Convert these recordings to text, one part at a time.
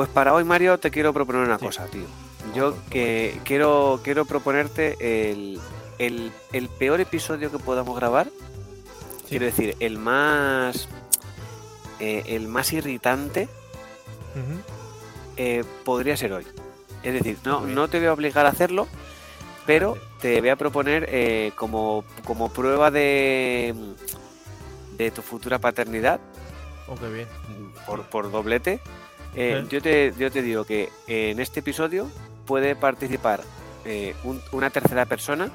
Pues para hoy, Mario, te quiero proponer una cosa, tío. Yo que quiero, quiero proponerte el, el, el peor episodio que podamos grabar. Quiero decir, el más. eh, el más irritante eh, podría ser hoy. Es decir, no, no te voy a obligar a hacerlo, pero te voy a proponer eh, como, como prueba de, de tu futura paternidad, Oh, qué bien. por, por doblete. Eh, Eh. yo, te, yo te digo que en este episodio puede participar eh, un- una tercera persona.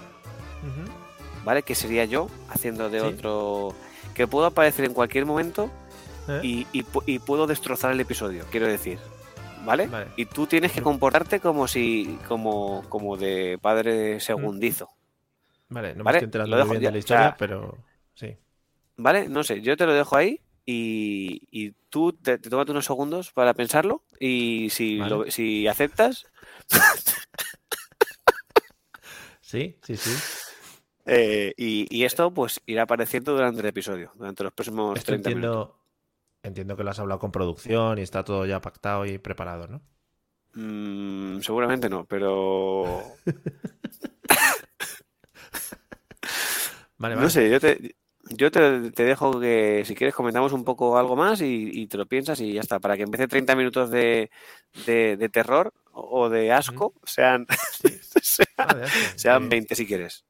¿vale? Que sería yo, haciendo de Sí. otro... Que puedo aparecer en cualquier momento ¿Eh? y, y pu- y puedo destrozar el episodio, quiero decir. ¿Vale? Vale. Y tú tienes que comportarte como si, como, como de padre segundizo. Vale, no me Vale, estoy enterando bien de la o historia, sea- pero sí. ¿Vale? No sé, yo te lo dejo ahí y, y tú te, te tómate unos segundos para pensarlo y si, Vale. lo- si aceptas, Sí, sí, sí. eh, y, y esto pues irá apareciendo durante el episodio, durante los próximos Esto 30 minutos. entiendo, entiendo que lo has hablado con producción y está todo ya pactado y preparado, ¿no? Mm, seguramente no, pero Vale, no vale. sé, yo te, yo te, te dejo que si quieres comentamos un poco algo más y, y te lo piensas y ya está, para que en vez de 30 minutos de, de, de terror o de asco, sean, sean, Vale, asco. sean Eh, 20 si quieres.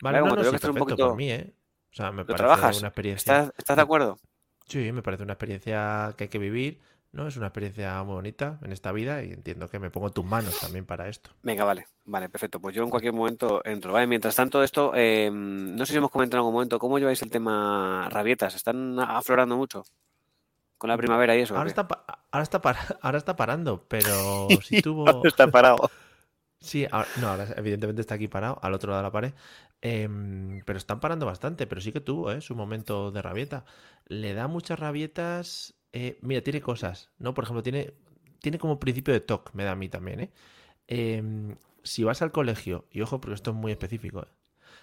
Vale, como no, que sí, estás un poquito- por mí, ¿eh? O sea, me ¿Lo parece trabajas? una experiencia. ¿Estás, ¿Estás de acuerdo? Sí, me parece una experiencia que hay que vivir, ¿no? Es una experiencia muy bonita en esta vida y entiendo que me pongo tus manos también para esto. Venga, vale, vale, perfecto. Pues yo en cualquier momento entro, ¿vale? Mientras tanto, esto, eh, no sé si hemos comentado en algún momento, ¿cómo lleváis el tema rabietas? ¿Están aflorando mucho? Con la primavera y eso. ¿o Ahora está, ahora está, ahora está parando, pero si tuvo... Está parado. Sí, ahora- no, ahora evidentemente está aquí parado, al otro lado de la pared. Em, pero están parando bastante, pero sí que tuvo, ¿eh? Su momento de rabieta. Le da muchas rabietas. Eh, mira, tiene cosas, ¿no? Por ejemplo, tiene, tiene como principio de TOC, me da a mí también, ¿eh? Em, si vas al colegio, y ojo, porque esto es muy específico, ¿eh?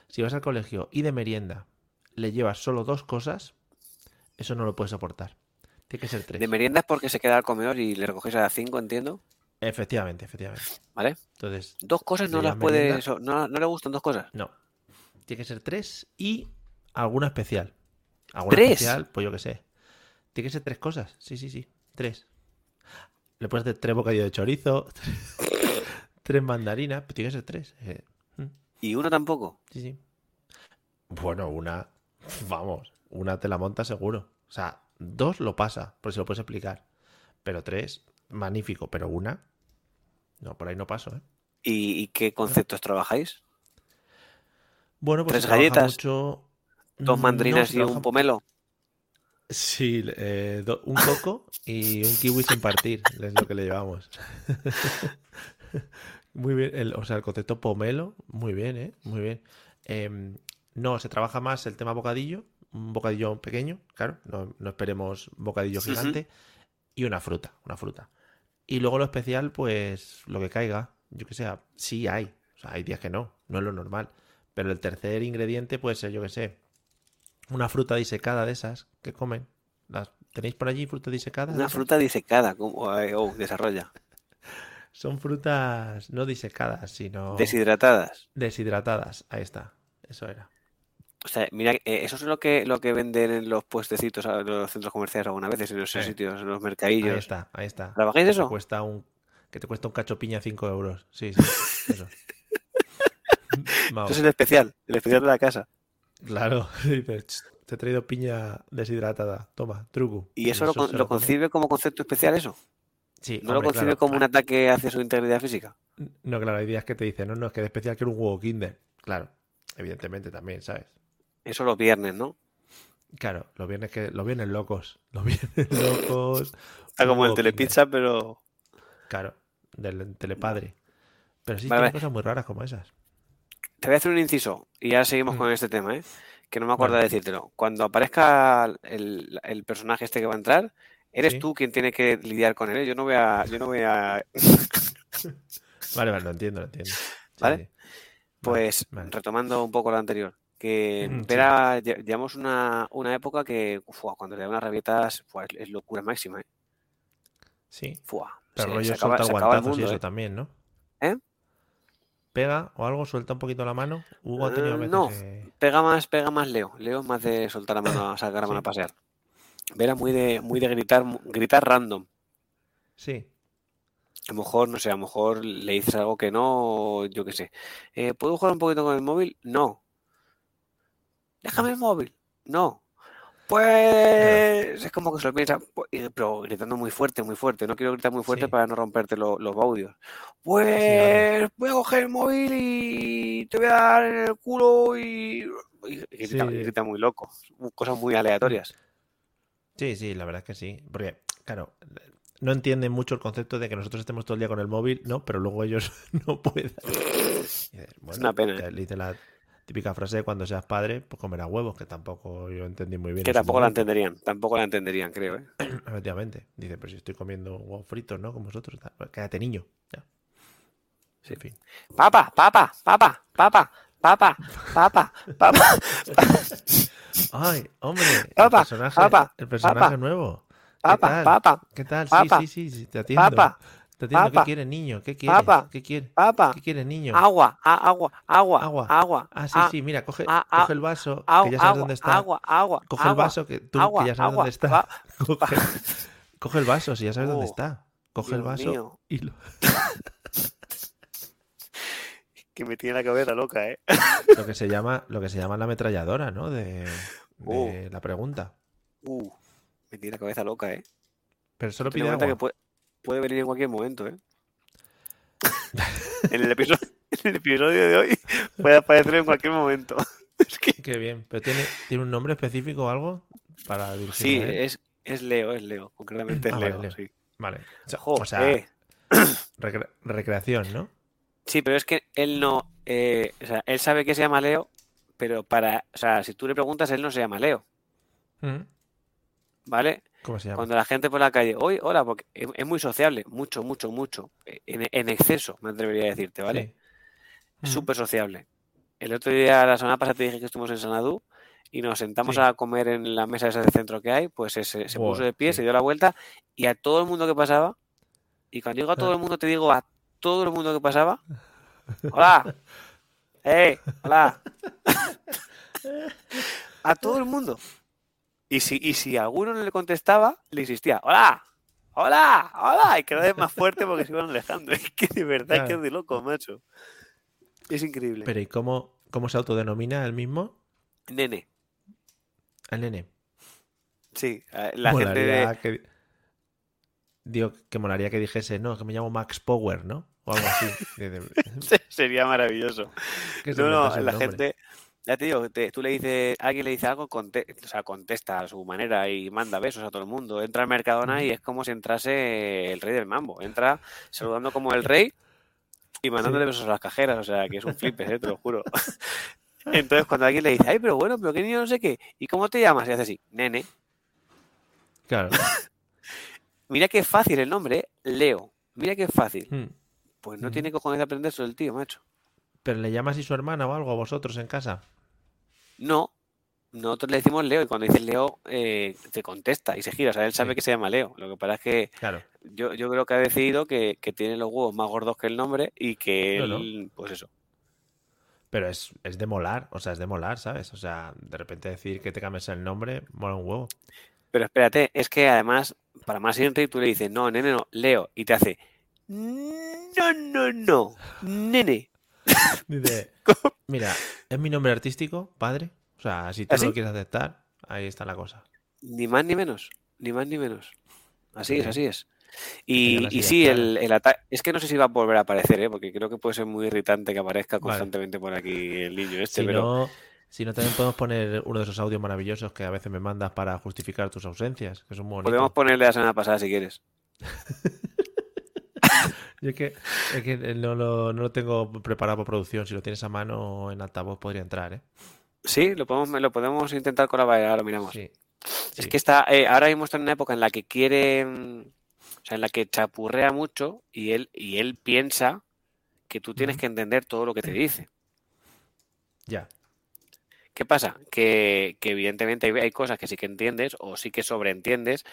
Si vas al colegio y de merienda le llevas solo dos cosas, eso no lo puedes soportar. Tiene que ser tres. De merienda es porque se queda al comedor y le recogéis a las 5, entiendo. Efectivamente, efectivamente. ¿Vale? Entonces, Dos cosas no ¿De las merienda? no, no le gustan dos cosas. No. Tiene que ser tres y alguna especial. ¿Alguna ¿Tres? especial? Pues yo qué sé. Tiene que ser tres cosas. Sí, sí, sí. Tres. Le puedes hacer tres bocadillos de chorizo, tres mandarinas, pero tiene que ser tres. Eh, mm, Y uno tampoco. sí, sí. Bueno, una. Vamos, una te la monta seguro. O sea, dos lo pasa, por si lo puedes explicar. Pero tres, magnífico. Pero una. No, por ahí no paso, ¿eh? ¿Y, y qué conceptos trabajáis? Bueno, pues ¿Tres galletas? mucho. ¿Dos Mm, mandrinas no, y un pomelo? Sí, eh, do- un coco y un kiwi sin partir, es lo que le llevamos. Muy bien, el- o sea, el concepto pomelo, muy bien, ¿eh? Muy bien. Em, no, se trabaja más el tema bocadillo, un bocadillo pequeño, claro, no, no esperemos bocadillo gigante, y una fruta, una fruta. Y luego lo especial, pues lo que caiga, yo que sé, sí hay, o sea, hay días que no, no es lo normal. Pero el tercer ingrediente puede ser, yo que sé, una fruta disecada de esas que comen, las ¿Tenéis por allí fruta disecada? Una fruta disecada, como oh, desarrolla. Son frutas no disecadas, sino Deshidratadas. deshidratadas. Ahí está. Eso era. O sea, mira, eh, eso es lo que, lo que venden en los puestecitos, en los centros comerciales algunas veces, en esos Sí. sitios, en los Ahí mercadillos. está, ahí está. ¿Trabajáis eso? te cuesta un, que te cuesta un cacho piña 5 euros. Sí, sí. Eso. Eso es el especial, el especial de la casa. Claro. Dices, "Ch, te he traído piña deshidratada. Toma, truco. ¿Y eso, lo, concibe como concepto especial eso? Sí, ¿No lo concibe claro. como un ataque hacia su integridad física? No, claro, hay días que te dicen, no, no, es que de especial quiero un huevo Kinder. Claro, evidentemente también, ¿sabes? Eso los viernes, ¿no? Claro, los viernes que los viernes locos, los viernes locos. Está como el Kinder. telepizza, pero Claro, del telepadre. Pero sí Vale, tiene vale. cosas muy raras como esas. Te voy a hacer un inciso y ya seguimos Mm. con este tema, ¿eh? Que no me acuerdo Vale. de decírtelo. Cuando aparezca el, el personaje este que va a entrar, eres Sí. tú quien tiene que lidiar con él. ¿eh? Yo no voy a, yo no voy a. Vale, vale, lo entiendo, lo entiendo. Sí, ¿Vale? sí. Pues vale. retomando un poco lo anterior, que Mm, lle- llevamos una, una época que fua, cuando le da unas rabietas es, locura máxima, ¿eh? Sí, Fua, pero se, rollo se acaba, se acaba el guantazos y mundo, eso ¿eh? también, ¿no? ¿Eh? Pega o algo, suelta un poquito la mano. Hugo ha tenido Eh, no. que- Pega más, pega más Leo. Leo es más de soltar la mano a sacar la mano Sí. a pasear. Vera muy de, muy de gritar, gritar random. Sí, A lo mejor, no sé, a lo mejor le dices algo que no, yo qué sé. Eh, ¿puedo jugar un poquito con el móvil? No. Déjame el móvil. No. Pues es como que se lo piensa, pu- y- pero gritando muy fuerte, muy fuerte. No quiero gritar muy fuerte Sí. para no romperte lo- los audios. Pues voy a coger el móvil y te voy a dar en el culo y, y grita, Sí. y grita muy loco. Cosas muy aleatorias. sí, sí, la verdad es que sí. Porque, claro, no entienden mucho el concepto de que nosotros estemos todo el día con el móvil, ¿no? Pero luego ellos no dices, bueno, una pena, ya Le dice la típica frase de cuando seas padre, pues comerás huevos, que tampoco yo entendí muy bien. Que tampoco la entenderían, tampoco la entenderían, creo. ¿eh? Efectivamente. Dice, pero si estoy comiendo huevos fritos, ¿no? Como vosotros. Pues Cállate, niño. Ya. Sí. En fin. Papá, papá, papá, papá, papá, papá, papá. Ay, hombre. Papá, el personaje, papá, el personaje nuevo. ¿Qué Papá, tal? papá, ¿Qué tal? papá, sí, sí, sí, sí, te atiendo. papá, ¿Qué quieres, niño? ¿Qué quieres? papá, ¿Qué quieres? papá. ¿Qué quieres, niño? Agua, a- agua, agua, Agua. agua. Ah, sí, sí, mira, coge, coge el vaso, au- que ya sabes agua, dónde está. agua, agua, Coge el vaso, que tú agua, que ya sabes agua, dónde está. Coge, coge el vaso, si ya sabes dónde Oh, está. Coge el vaso mío. y lo... Que me tiene la cabeza loca, ¿eh? lo que se llama, lo que se llama la ametralladora, ¿no? De, Oh. la pregunta. Uh, me tiene la cabeza loca, ¿eh? Pero solo pide que agua. puede, puede venir en cualquier momento, ¿eh? en, el episodio, en el episodio de hoy puede aparecer en cualquier momento. es que Qué bien. ¿Pero tiene, tiene un nombre específico o algo para sí, dirigirme a él? es, es Leo, es Leo. Concretamente es Ah, vale, Leo, Leo. sí. Vale. O sea, Jo, o sea, eh. recre- recreación, ¿no? Sí, pero es que él no, eh, o sea, él sabe que se llama Leo, pero para, o sea, si tú le preguntas, él no se llama Leo, Mm. ¿vale? ¿Cómo se llama? Cuando la gente por la calle, hoy, hola, porque es, es muy sociable, mucho, mucho, mucho, en, en exceso, me atrevería a decirte, ¿vale? Sí. Súper sociable. El otro día, la semana pasada, te dije que estuvimos en Sanadú y nos sentamos Sí. a comer en la mesa esa de centro que hay, pues se, puso de pie, sí. se dio la vuelta y a todo el mundo que pasaba, y cuando digo a todo el mundo, te digo a todo el mundo que pasaba, hola, ¡eh! ¡Hola! a todo el mundo. Y si, y si alguno no le contestaba, le insistía, ¡hola! ¡Hola! ¡Hola! Y cada vez más fuerte porque se iban alejando. Es que de verdad que Claro. es de loco, macho. Es increíble. Pero ¿y cómo, cómo se autodenomina él mismo? Nene, El nene. sí, eh, la gente de... que... Digo, que molaría que dijese, no, que me llamo Max Power, ¿no? O algo así. Sería maravilloso. que No, no, el la nombre. gente... Ya te digo, te- tú le dices, alguien le dice algo, conte- o sea, contesta a su manera y manda besos a todo el mundo. Entra al Mercadona y es como si entrase el rey del mambo. Entra saludando como el rey y mandándole Sí. besos a las cajeras. O sea, que es un flipes, ¿eh? te lo juro. Entonces, cuando alguien le dice, ay, pero bueno, pero qué niño no sé qué, ¿y cómo te llamas? Y hace así, nene. Claro. Mira qué fácil el nombre, ¿eh? Leo. Mira qué fácil. Mm. Pues no Ujú. tiene cojones de aprenderse el tío, macho. Pero le llama así su hermana o algo a vosotros en casa. No, nosotros le decimos Leo y cuando dices Leo eh, te contesta y se gira. O sea, él sabe Sí. que se llama Leo. Lo que pasa es que Claro. yo, yo creo que ha decidido que, que tiene los huevos más gordos que el nombre y que No, no. él, pues eso. Pero es, es de molar, o sea, es de molar, ¿sabes? O sea, de repente decir que te cambies el nombre, mola un huevo. Pero espérate, es que además, para más Inri, tú le dices, no, nene, no, Leo, y te hace, no, no, no, nene. Dice, mira, es mi nombre artístico, padre. O sea, si tú ¿Ah, no lo quieres aceptar, ahí está la cosa. Ni más ni menos, ni más ni menos. Así es, Sí. así es. Y, y sí, el, el ataque. Es que no sé si va a volver a aparecer, ¿eh? porque creo que puede ser muy irritante que aparezca Vale. constantemente por aquí el niño este. Si pero no, si no, también podemos poner uno de esos audios maravillosos que a veces me mandas para justificar tus ausencias, que son muy bonitos. podemos ponerle la semana pasada si quieres. Yo es que, es que no, lo, no lo tengo preparado por producción. Si lo tienes a mano en altavoz podría entrar, ¿eh? Sí, lo podemos, lo podemos intentar con la ahora lo miramos. Sí. Es sí. que está, eh, ahora mismo está en una época en la que quiere, mm, o sea, en la que chapurrea mucho y él, y él piensa que tú tienes que entender todo lo que te dice. Ya. ¿Qué pasa? Que, que evidentemente hay, hay cosas que sí que entiendes o sí que sobreentiendes,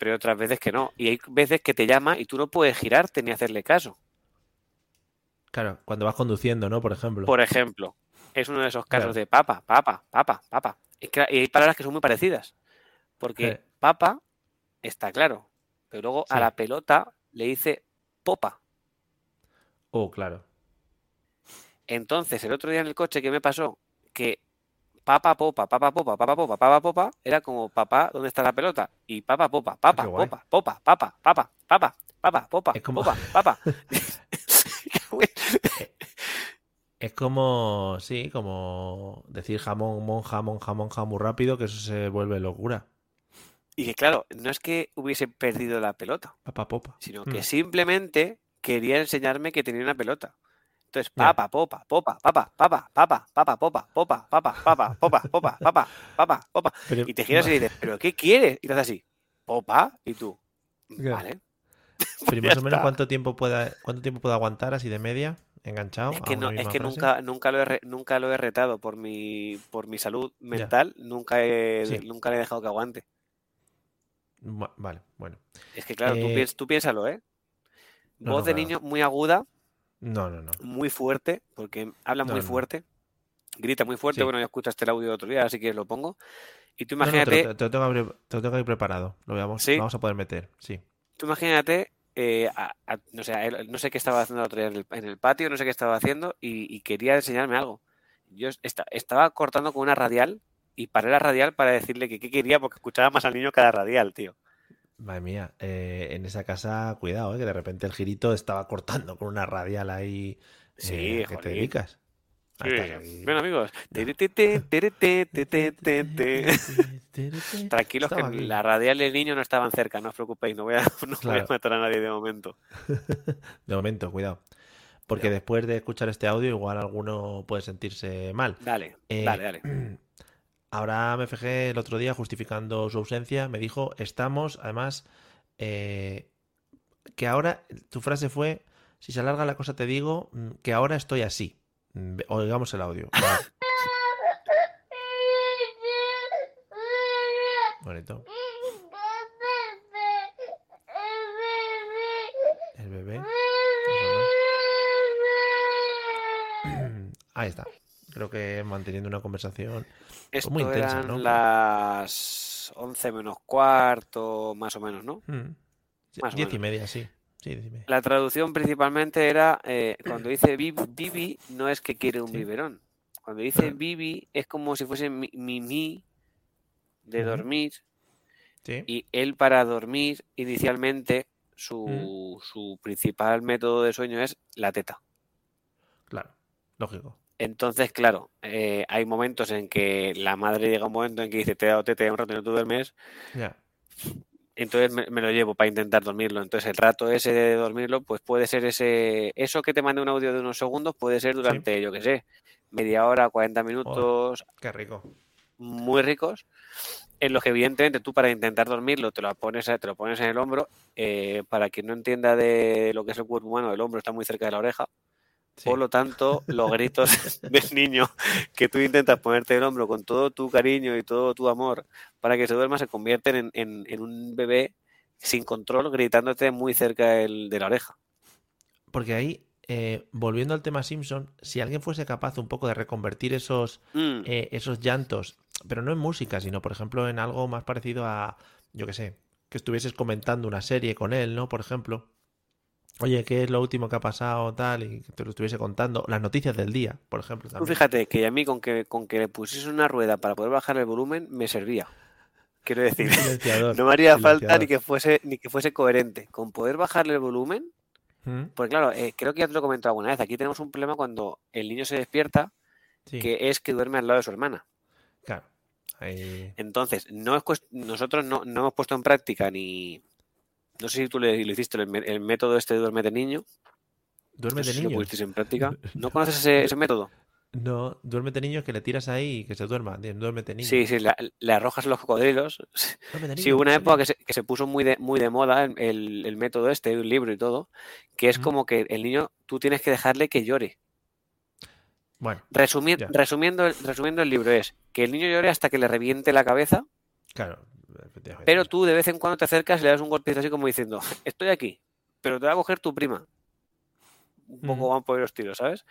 pero hay otras veces que no. Y hay veces que te llama y tú no puedes girarte ni hacerle caso. Claro, cuando vas conduciendo, ¿no? Por ejemplo. Por ejemplo, es uno de esos casos Claro. de papa, papa, papa, papa. Es que y hay palabras que son muy parecidas. Porque papa está claro, pero luego a la pelota le dice popa. Oh, claro. Entonces, el otro día en el coche, ¿qué me pasó? Que papa, popa, papa, popa, papa, popa, papa, popa, era como papá, ¿dónde está la pelota? Y papa, popa, papa, popa, popa, papa, papa, papa, papa, popa, Es como- popa, papa. Es como, sí, como decir jamón, mon, jamón, jamón, jamón rápido, que eso se vuelve locura. Y que claro, no es que hubiese perdido la pelota, Papa, popa. sino que Mm. simplemente quería enseñarme que tenía una pelota. Entonces, papa, popa, popa, papa, papa, papa, papa, popa, popa, papa, papa, popa, popa, papa, papa, popa. Y te giras y dices, ¿pero qué quieres? Y te haces así, popa, y tú, vale. Pero ¿y ya más o menos cuánto tiempo pueda, cuánto tiempo puede aguantar así de media, enganchado Es que, no, es nunca, nunca, lo he, nunca lo he retado por mi, por mi salud mental, nunca, he, Sí. nunca le he dejado que aguante. Va- Vale, bueno. Es que claro, tú, Eh, tú piénsalo, ¿eh? no, Voz no, de claro. niño muy aguda, No, no, no. muy fuerte, porque habla No, muy no. fuerte, grita muy fuerte. Sí. Bueno, ya escuchaste el audio el otro día, así que lo pongo. Y tú No, no, te, imagínate, lo, te lo tengo que abrir- te lo tengo que ir preparado. Lo vamos, ¿Sí? lo vamos a poder meter, sí. tú imagínate, eh, a- a- no sé, a él- no sé qué estaba haciendo el otro día en el, en el patio, no sé qué estaba haciendo, y, y quería enseñarme algo. Yo esta- estaba cortando con una radial y paré la radial para decirle que qué quería, porque escuchaba más al niño cada radial, tío. Madre mía, eh, en esa casa, cuidado, eh, que de repente el girito estaba cortando con una radial ahí. Sí, eh, ¿a ¿Qué te dedicas? Sí. Bueno, amigos, tranquilos que aquí. la radial y el niño no estaban cerca, no os preocupéis, no voy a, no voy a matar a nadie de momento. De momento, cuidado. Porque después de escuchar este audio, igual alguno puede sentirse mal. Dale, Eh, dale, dale. Ahora me fijé el otro día justificando su ausencia. Me dijo, estamos, además, eh, que ahora, tu frase fue, si se alarga la cosa te digo, mm, que ahora estoy así. Mm, Oigamos el audio. Bonito. El bebé. Ahí está. Creo que manteniendo una conversación. Esto muy intensa, eran ¿no? las 11 menos cuarto, más o menos, ¿no? mm, Más o Diez y menos. media, sí. Sí, diez y media. La traducción principalmente era, eh, cuando dice bi- Bibi, no es que quiere un Sí. biberón. Cuando dice. Bibi es como si fuese mi- mimi de dormir Sí. y él para dormir inicialmente su, su principal método de sueño es la teta. Claro. Lógico. Entonces, claro, eh, hay momentos en que la madre llega a un momento en que dice, te he dado teta ya un rato y no tú duermes, Ya. entonces me, me lo llevo para intentar dormirlo. Entonces el rato ese de dormirlo, pues puede ser ese, eso que te mande un audio de unos segundos, puede ser durante, yo qué sé, media hora, 40 minutos, Qué rico. muy ricos, en los que evidentemente tú para intentar dormirlo te lo pones, te lo pones en el hombro. eh, para quien no entienda de lo que es el cuerpo humano, el hombro está muy cerca de la oreja. Por lo tanto, los gritos del niño que tú intentas ponerte el hombro con todo tu cariño y todo tu amor para que se duerma se convierten en, un bebé sin control gritándote muy cerca de la oreja. Porque ahí, eh, volviendo al tema Simpson, si alguien fuese capaz un poco de reconvertir esos, mm. eh, esos llantos, pero no en música, sino por ejemplo en algo más parecido a, yo qué sé, que estuvieses comentando una serie con él, ¿no? Por ejemplo Oye, ¿qué es lo último que ha pasado tal? Y que te lo estuviese contando. Las noticias del día, por ejemplo. Tú fíjate que a mí con que, con que le pusiese una rueda para poder bajar el volumen me servía. Quiero decir, no me haría falta ni que fuese ni que fuese coherente. Con poder bajarle el volumen, ¿Mm? pues claro, eh, creo que ya te lo he comentado alguna vez. Aquí tenemos un problema cuando el niño se despierta, que es que duerme al lado de su hermana. Claro. Entonces, no es nosotros no, no hemos puesto en práctica ni, no sé si tú le, hiciste, el, método este de duerme de niño. ¿Duerme de niño? lo en práctica. ¿No conoces ese, método? No, duerme de niño que le tiras ahí y que se duerma. Duerme de niño. Sí, sí, le, arrojas los cocodrilos. sí, hubo una época que se, puso muy de, muy de moda el, método este, un libro y todo, que es como que el niño, tú tienes que dejarle que llore. Bueno. resumiendo, resumiendo el libro es que el niño llore hasta que le reviente la cabeza. Claro, pero tú de vez en cuando te acercas y le das un golpecito así como diciendo, estoy aquí, pero te va a coger tu prima. Un poco van por los tiros, ¿sabes?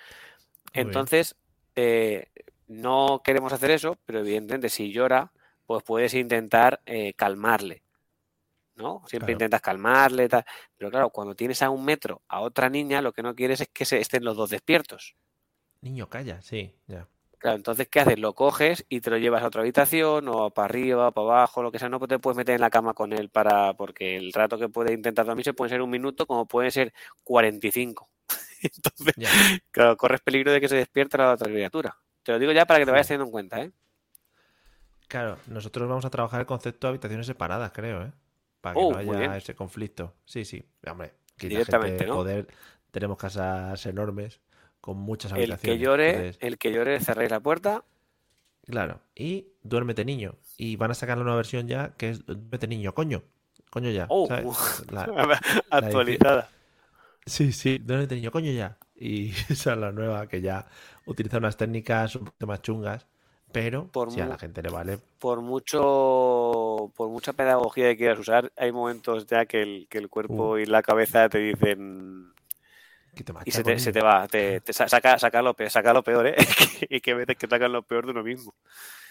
Entonces, eh, no queremos hacer eso, pero evidentemente si llora, pues puedes intentar eh, calmarle. ¿no? Siempre intentas calmarle, tal. pero claro, cuando tienes a un metro a otra niña, lo que no quieres es que se estén los dos despiertos. Niño, calla, sí, ya. Claro, entonces, ¿qué haces? Lo coges y te lo llevas a otra habitación o para arriba, para abajo, lo que sea. No te puedes meter en la cama con él para porque el rato que puede intentar dormirse puede ser un minuto como puede ser 45. entonces, claro, corres peligro de que se despierte la otra criatura. Te lo digo ya para que te vayas teniendo en cuenta, ¿eh? Claro, nosotros vamos a trabajar el concepto de habitaciones separadas, creo, ¿eh? Para que oh, no haya ese conflicto. Sí, sí. Hombre, Directamente, ¿no? poder, tenemos casas enormes con muchas habitaciones. El que llore, el que llore, cerréis la puerta. Claro, y duérmete niño. Y van a sacar la nueva versión ya que es duérmete niño, coño. Coño ya. Oh, actualizada. sí, sí, duérmete niño, coño ya. Y esa es la nueva que ya utiliza unas técnicas un poco más chungas. Pero por si a la gente le vale. Por mucho, por mucha pedagogía que quieras usar, hay momentos ya que el, que el cuerpo uh. y la cabeza te dicen y se te, se te, va, te, saca, saca, lo peor, saca lo peor, ¿eh? y que veces que sacan lo peor de uno mismo.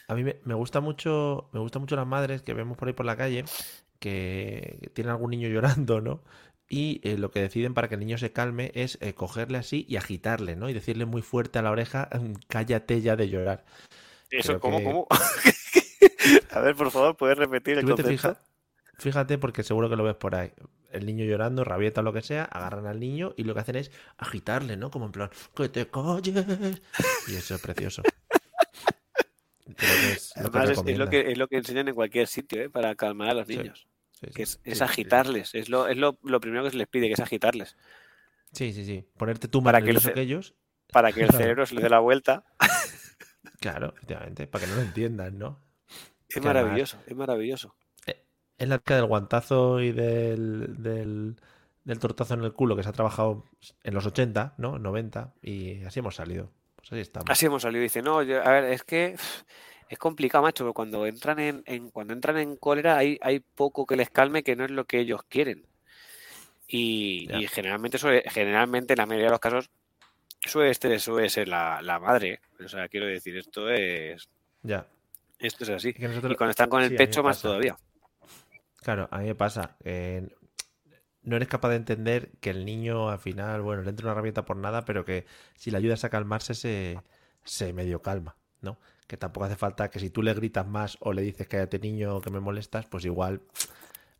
A mí me, gusta mucho, me gusta mucho las madres que vemos por ahí por la calle que tienen algún niño llorando, ¿no? Y eh, lo que deciden para que el niño se calme es eh, cogerle así y agitarle, ¿no? Y decirle muy fuerte a la oreja, mm, cállate ya de llorar. ¿Eso cómo, cómo? a ver, por favor, ¿puedes repetir el concepto? fíjate, porque seguro que lo ves por ahí el niño llorando, rabieta o lo que sea, agarran al niño y lo que hacen es agitarle, ¿no? Como en plan, que te calles. Y eso es precioso. es, lo que, es, lo que, enseñan en cualquier sitio, ¿eh? Para calmar a los niños. que es, agitarles, es, lo, es lo, primero que se les pide, que es agitarles. Sí, sí, sí. Ponerte tú para que, que ellos. Para que el cerebro se le dé la vuelta. Claro, efectivamente, para que no lo entiendan, ¿no? Es maravilloso, es maravilloso. Es la época del guantazo y del, del, tortazo en el culo que se ha trabajado en los 80, ¿no? 90, y así hemos salido. Pues así estamos. Así hemos salido. Dice, no, a ver, es que es complicado, macho, porque cuando entran en, cuando entran en cólera hay, hay poco que les calme que no es lo que ellos quieren. Y, generalmente suele, generalmente en la mayoría de los casos suele, este, suele ser la, la madre. O sea, quiero decir, esto es. Ya. Esto es así. Y cuando están con el pecho, más todavía. Claro, a mí me pasa. no eres capaz de entender que el niño al final, bueno, le entra una herramienta por nada, pero que si le ayudas a calmarse se, se medio calma, ¿no? Que tampoco hace falta que si tú le gritas más o le dices que cállate niño que me molestas, pues igual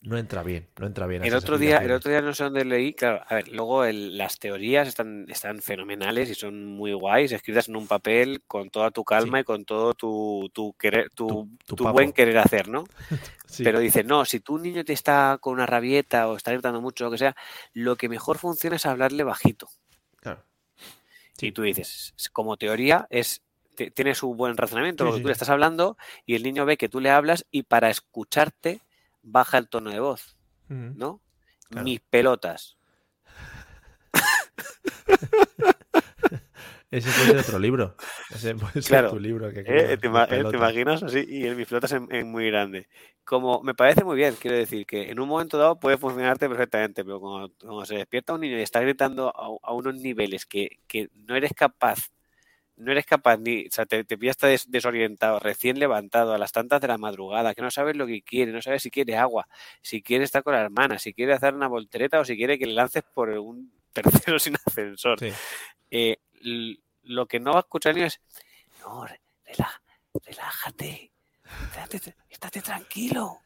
no entra bien, no entra bien. El otro día, el otro día no sé dónde leí, claro, a ver, luego las teorías están, están fenomenales y son muy guays, escritas en un papel con toda tu calma y con todo tu, tu querer, tu, buen querer hacer, ¿no? Pero dice, no, si tu niño te está con una rabieta o está gritando mucho, lo que sea, lo que mejor funciona es hablarle bajito. Claro. Y tú dices, como teoría, es tiene su buen razonamiento, lo que tú le estás hablando, y el niño ve que tú le hablas y para escucharte baja el tono de voz, ¿no? Mis pelotas. Ese puede ser otro libro. Ese puede ser Claro. tu libro. Que Eh, ¿Te, eh, ¿te imaginas así? Y el mi flota es, en muy grande. Como me parece muy bien, quiero decir que en un momento dado puede funcionarte perfectamente, pero cuando, cuando se despierta un niño y está gritando a, a unos niveles que, que no eres capaz, no eres capaz ni, o sea, te, te pillas des- desorientado, recién levantado a las tantas de la madrugada, que no sabes lo que quiere, no sabes si quiere agua, si quiere estar con la hermana, si quiere hacer una voltereta o si quiere que le lances por un tercero sin ascensor Sí. eh, lo que no va a escuchar ni es, no, re- relaja- relájate, estate, estate tranquilo,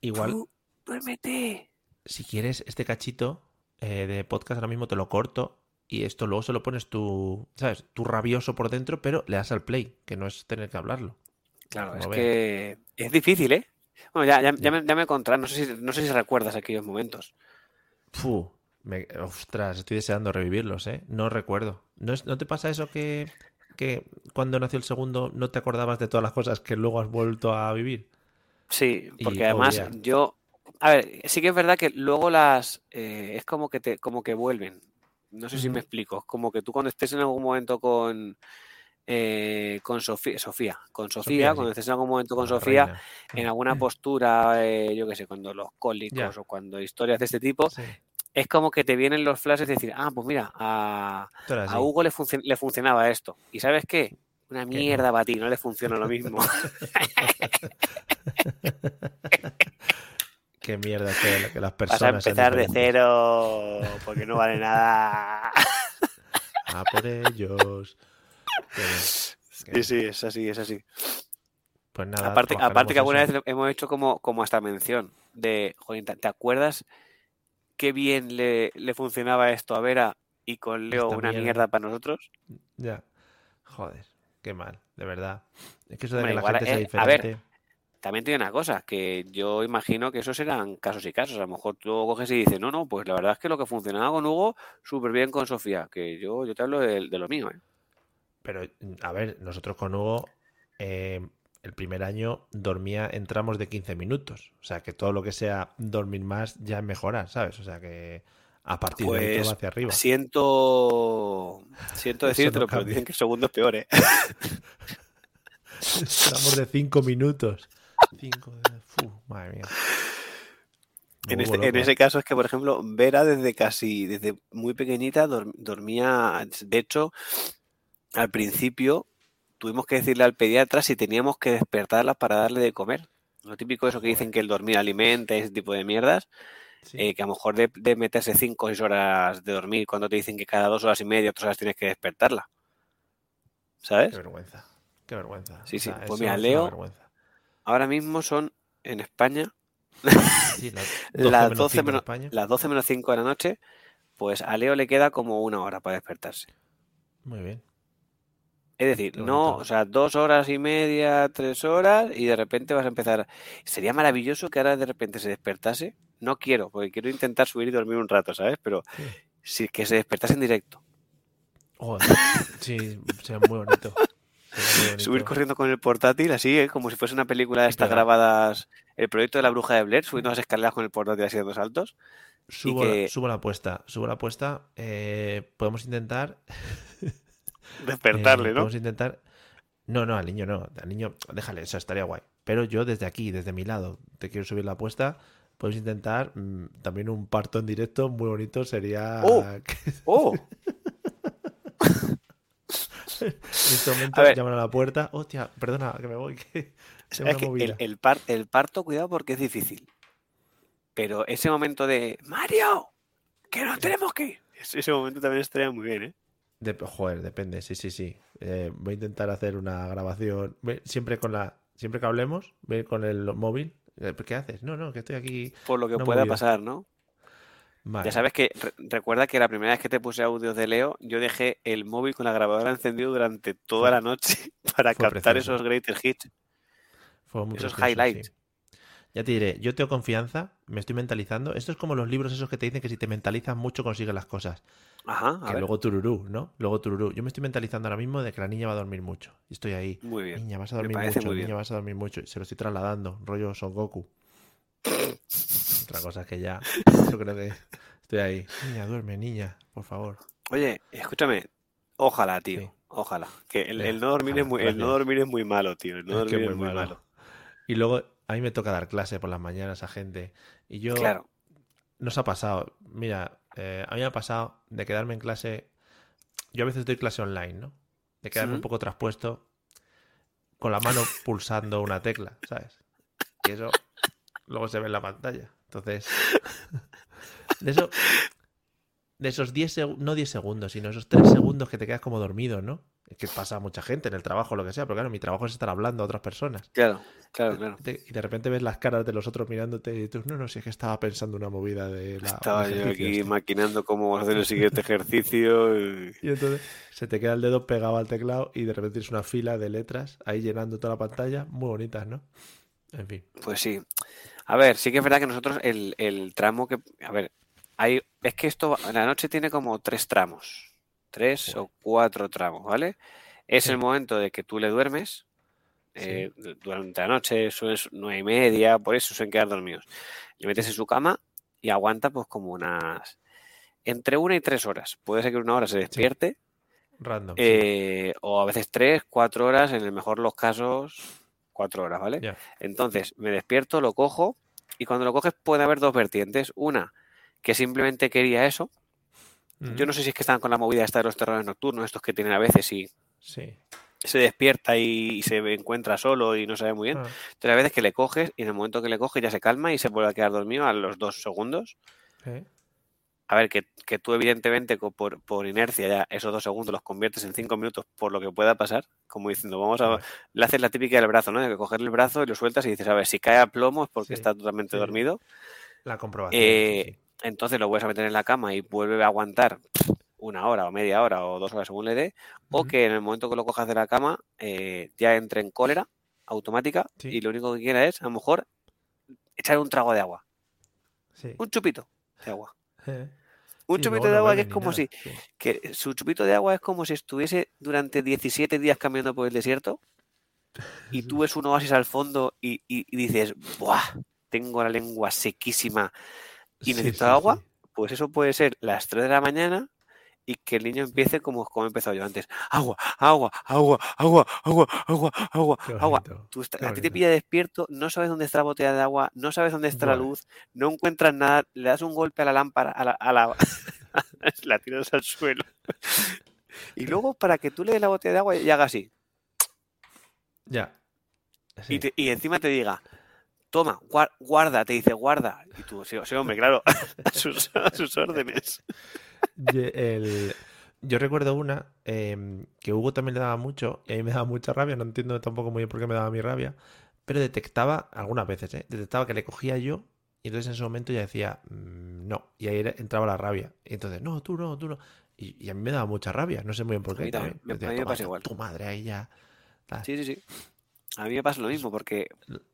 Igual, tú, duérmete. si quieres este cachito eh, de podcast ahora mismo te lo corto y esto luego se lo pones tú, ¿sabes? Tú rabioso por dentro, pero le das al play, que no es tener que hablarlo. Claro, es que es difícil, ¿eh? Bueno, ya, ya, ya Ya. me, ya me no sé si, no sé si recuerdas aquellos momentos. Fu, me- ostras, estoy deseando revivirlos, ¿eh? No recuerdo. ¿No, es- ¿no te pasa eso que, que cuando nació el segundo no te acordabas de todas las cosas que luego has vuelto a vivir? Sí, porque oh, además yo, a ver, sí que es verdad que luego las, eh, es como que te, como que vuelven. No sé si me explico. Es como que tú cuando estés en algún momento con, eh, con Sofía, Sofía, con Sofía, Sofía, cuando estés en algún momento con Sofía, reina. en alguna postura, eh, yo qué sé, cuando los cólicos o cuando historias de este tipo, Sí, es como que te vienen los flashes de decir, ah, pues mira, a, a. Hugo le, func- le funcionaba esto. ¿Y sabes qué? Una mierda para ti, no le funciona lo mismo. Qué mierda que, que las Vas personas a sean empezar de cero porque no vale nada. A por ellos. Sí, sí, es así, es así. Pues nada, Aparte, aparte que alguna trabajaremos vez hemos hecho como, como hasta mención de, joder, ¿te te acuerdas qué bien le, le funcionaba esto a Vera y con Leo Esta una mierda. mierda para nosotros? Ya. Joder, qué mal, de verdad. Es que eso de que la igual, gente sea eh, a ver, diferente. También tiene una cosa, que yo imagino que esos eran casos y casos. A lo mejor tú coges y dices, no, no, pues la verdad es que lo que funcionaba con Hugo, súper bien con Sofía. Que yo, yo te hablo de, de lo mío, ¿eh? Pero, a ver, nosotros con Hugo, eh, el primer año dormía en tramos de 15 minutos. O sea, que todo lo que sea dormir más ya es mejorar, ¿sabes? O sea, que a partir de ahí todo Pues hacia arriba. siento, siento decírtelo, no pero dicen que el segundo es peor, ¿eh? Tramos de 5 minutos. Cinco de... Madre mía. En, este- en ese caso es que, por ejemplo, Vera desde casi, desde muy pequeñita dor- dormía, de hecho, al principio tuvimos que decirle al pediatra si teníamos que despertarla para darle de comer. Lo típico eso que dicen que el dormir alimenta, ese tipo de mierdas, Sí. eh, que a lo mejor de, de meterse 5 o 6 horas de dormir cuando te dicen que cada dos horas y media, tres horas tienes que despertarla. ¿Sabes? Qué vergüenza. Qué vergüenza. Sí, O sí. sea, Pues mira, Leo-. Ahora mismo son en España Sí, las las 12 menos 12 cinco en menos, España. las 12 menos 5 de la noche, pues a Leo le queda como una hora para despertarse. Muy bien. Es decir, no, o sea, dos horas y media, tres horas, y de repente vas a empezar. Sería maravilloso que ahora de repente se despertase. No quiero, porque quiero intentar subir y dormir un rato, ¿sabes? Pero Sí. si que se despertase en directo. Joder. Sí, sería muy bonito. Subir corriendo con el portátil así, ¿eh? como si fuese una película de estas grabadas. El proyecto de la bruja de Blair, subiendo las escaleras con el portátil así dando saltos. Subo, que- la, subo la apuesta. Subo la apuesta. eh, podemos intentar. Despertarle, eh, ¿no? Podemos intentar. No, no, al niño no. Al niño, déjale, eso estaría guay. Pero yo desde aquí, desde mi lado, te quiero subir la apuesta. Podemos intentar mm, también un parto en directo muy bonito. Sería. Oh. ¡Oh! en este momento A llaman a la puerta. Hostia, perdona, que me voy. Que Es que el, el par- el parto, cuidado porque es difícil. Pero ese momento de Mario, que nos tenemos que ir. Ese momento también estaría muy bien, ¿eh? Dep- joder, depende, sí, sí, sí. Eh, voy a intentar hacer una grabación. Siempre con la. Siempre que hablemos, ve con el móvil. Eh, ¿Qué haces? No, no, que estoy aquí. Por lo que pueda pasar, ¿no? Vale. Ya sabes que re- recuerda que la primera vez que te puse audios de Leo, yo dejé el móvil con la grabadora encendido durante toda la noche para fue captar precioso. esos greatest hits, Fue muy esos precioso, highlights. sí. Ya te diré, yo tengo confianza, me estoy mentalizando. Esto es como los libros esos que te dicen que si te mentalizas mucho consigues las cosas. Ajá, a que ver. luego tururú, ¿no? Luego tururú. Yo me estoy mentalizando ahora mismo de que la niña va a dormir mucho. Y estoy ahí. Muy bien. Niña, vas a dormir mucho, niña, bien. vas a dormir mucho. Y se lo estoy trasladando, rollo Son Goku. Otra cosa es que ya. Yo creo que estoy ahí. Niña, duerme, niña, por favor. Oye, escúchame, ojalá, tío. Sí. Ojalá. Que el, no dormir es muy, el no dormir es muy malo, tío. El no Es dormir es muy malo. Y luego a mí me toca dar clase por las mañanas a gente. Y yo Claro. nos ha pasado. Mira, eh, a mí me ha pasado de quedarme en clase. Yo a veces doy clase online, ¿no? De quedarme un poco traspuesto con la mano pulsando una tecla, ¿sabes? Y eso luego se ve en la pantalla. Entonces, de eso, de esos 10 segundos, no 10 segundos, sino esos 3 segundos que te quedas como dormido, ¿no? Que pasa a mucha gente en el trabajo, lo que sea, pero claro, mi trabajo es estar hablando a otras personas. Claro, claro, claro. Y de repente ves las caras de los otros mirándote y tú, no, no, si es que estaba pensando una movida de la. Estaba yo aquí este". maquinando cómo hacer el siguiente ejercicio. y- Y entonces se te queda el dedo pegado al teclado y de repente tienes una fila de letras ahí llenando toda la pantalla, muy bonitas, ¿no? En fin. Pues sí. A ver, sí que es verdad que nosotros el, el tramo que... A ver, hay, es que esto, la noche tiene como tres tramos. Tres o cuatro tramos, ¿vale? Es el momento de que tú le duermes. Sí. eh, durante la noche, suelen nueve y media, por eso suelen quedar dormidos. Le metes en su cama y aguanta pues como unas... Entre una y tres horas. Puede ser que una hora se despierte. Random. sí. eh, o a veces tres, cuatro horas, en el mejor de los casos, cuatro horas, ¿vale? Entonces, me despierto, lo cojo, y cuando lo coges puede haber dos vertientes. Una, que simplemente quería eso. Yo no sé si es que están con la movida esta de los terrores nocturnos, estos que tienen a veces y Sí. se despierta y, y se encuentra solo y no sabe muy bien. Ah, a veces que le coges y en el momento que le coges ya se calma y se vuelve a quedar dormido a los dos segundos. ¿eh? A ver, que, que tú evidentemente por, por inercia ya esos dos segundos los conviertes en cinco minutos por lo que pueda pasar, como diciendo, vamos a... Le haces la típica del brazo, ¿no? De que coger el brazo y lo sueltas y dices, a ver, si cae a plomo es porque Sí, está totalmente sí. dormido. La comprobación. Eh, sí. Entonces lo vuelves a meter en la cama y vuelve a aguantar una hora o media hora o dos horas según le dé. O que en el momento que lo cojas de la cama eh, ya entre en cólera automática Sí. y lo único que quiera es, a lo mejor, echar un trago de agua. Sí. Un chupito de agua. Eh. Un Sí, chupito de no agua que es como nada, si que su chupito de agua es como si estuviese durante 17 días caminando por el desierto y tú ves un oasis al fondo y, y- y dices, ¡buah! Tengo la lengua sequísima y necesito sí, agua. sí. Pues eso puede ser las 3 de la mañana y que el niño empiece como, como he empezado yo antes. Agua, agua, agua, agua, agua, agua, agua, agua. Tú está- a ti te pilla despierto, no sabes dónde está la botella de agua, no sabes dónde está la luz, no encuentras nada, le das un golpe a la lámpara, a la, a la, la tiras al suelo. Y luego para que tú le des la botella de agua y haga así. Ya. Sí. Y, te- y encima te diga, toma, guar- guarda, te dice guarda. Y tú, sí, sí, hombre, claro, a sus, a sus órdenes. El- Yo recuerdo una em, que Hugo también le daba mucho y a mí me daba mucha rabia, no entiendo tampoco muy bien por qué me daba mi rabia, pero detectaba, algunas veces, ¿eh? detectaba que le cogía yo y entonces en ese momento ya decía, "Mm, no, y ahí entraba la rabia. Y entonces, no, tú no, tú no. Y, y a mí me daba mucha rabia, no sé muy bien por A qué. mí también, también. me- Decía, a mí me "Toma, pasa igual". Tu madre ahí ya. tal. Sí, sí, sí. A mí me pasa lo mismo, porque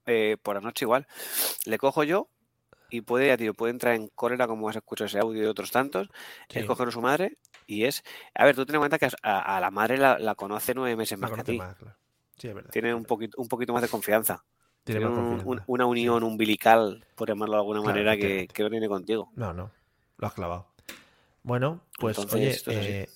eh, por la noche igual. Le cojo yo y puede, ya tío, puede entrar en cólera como has escuchado ese audio de otros tantos. Sí, Es coger a su madre y es. A ver, tú ten en cuenta que a, a la madre la, la conoce nueve meses más que a ti. más, claro. Sí, es verdad. Tiene un poquito, un poquito más de confianza. Tiene Tiene más un- un- confianza. una unión umbilical, por llamarlo de alguna Claro, manera, que, que no tiene contigo. No, no, lo has clavado. Bueno, pues Entonces, oye, eh,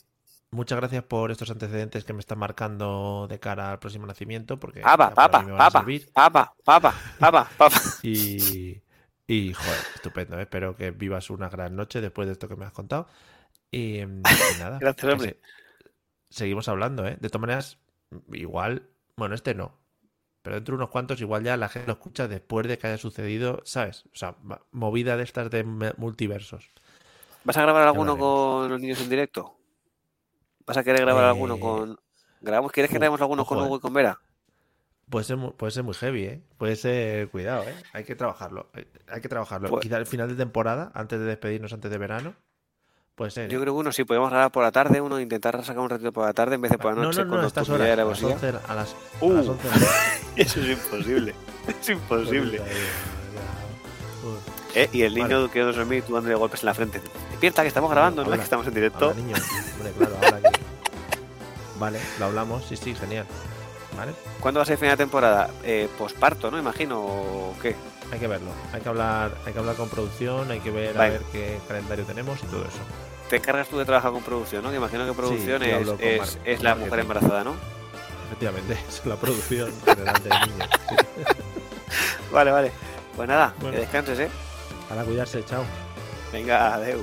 muchas gracias por estos antecedentes que me están marcando de cara al próximo nacimiento, porque Papa, papa, papa, papa, papa, papa, papa. Y, y joder, estupendo, ¿eh? espero que vivas una gran noche después de esto que me has contado. Y, y nada, Gracias, hombre. se- seguimos hablando, ¿eh? De todas maneras, igual, bueno, este no, pero dentro de unos cuantos igual ya la gente lo escucha después de que haya sucedido, ¿sabes? O sea, movida de estas de multiversos. ¿Vas a grabar alguno con los niños en directo? ¿Vas a querer grabar alguno Eh, con. ¿Grabamos? ¿Quieres que grabemos alguno con ojo, eh. Hugo y con Vera? Puede ser, puede ser muy heavy, ¿eh? Puede ser, cuidado, ¿eh? Hay que trabajarlo. Hay, hay que trabajarlo. Pues- Quizá al final de temporada, antes de despedirnos antes de verano. Puede ser. Yo ¿eh? creo que uno sí, podemos grabar por la tarde, uno intentar sacar un ratito por la tarde en vez de por la no, noche no, no, con a la estas horas. la A las alevosía. 11, a las, a Uh. las 11 de la noche. Eso es imposible. Es imposible. Eh, y el niño quedó dormir y tú dándole golpes en la frente. Despierta, que estamos grabando, no es que estamos en directo. Niño. Hombre, claro, aquí. Vale, lo hablamos. Sí, sí, genial. Vale, ¿Cuándo va a ser final de temporada? Eh, posparto, ¿no? Imagino, o qué. hay que verlo. Hay que hablar, hay que hablar con producción, hay que ver a ver qué calendario tenemos y todo eso. te cargas tú de trabajar con producción, ¿no? Que imagino que producción es, es- es la marketing. mujer embarazada, ¿no? Efectivamente, es la producción general de niños. sí. Vale, vale. Pues nada, Bueno. que descanses, ¿eh? Para cuidarse, chao. Venga, adeu.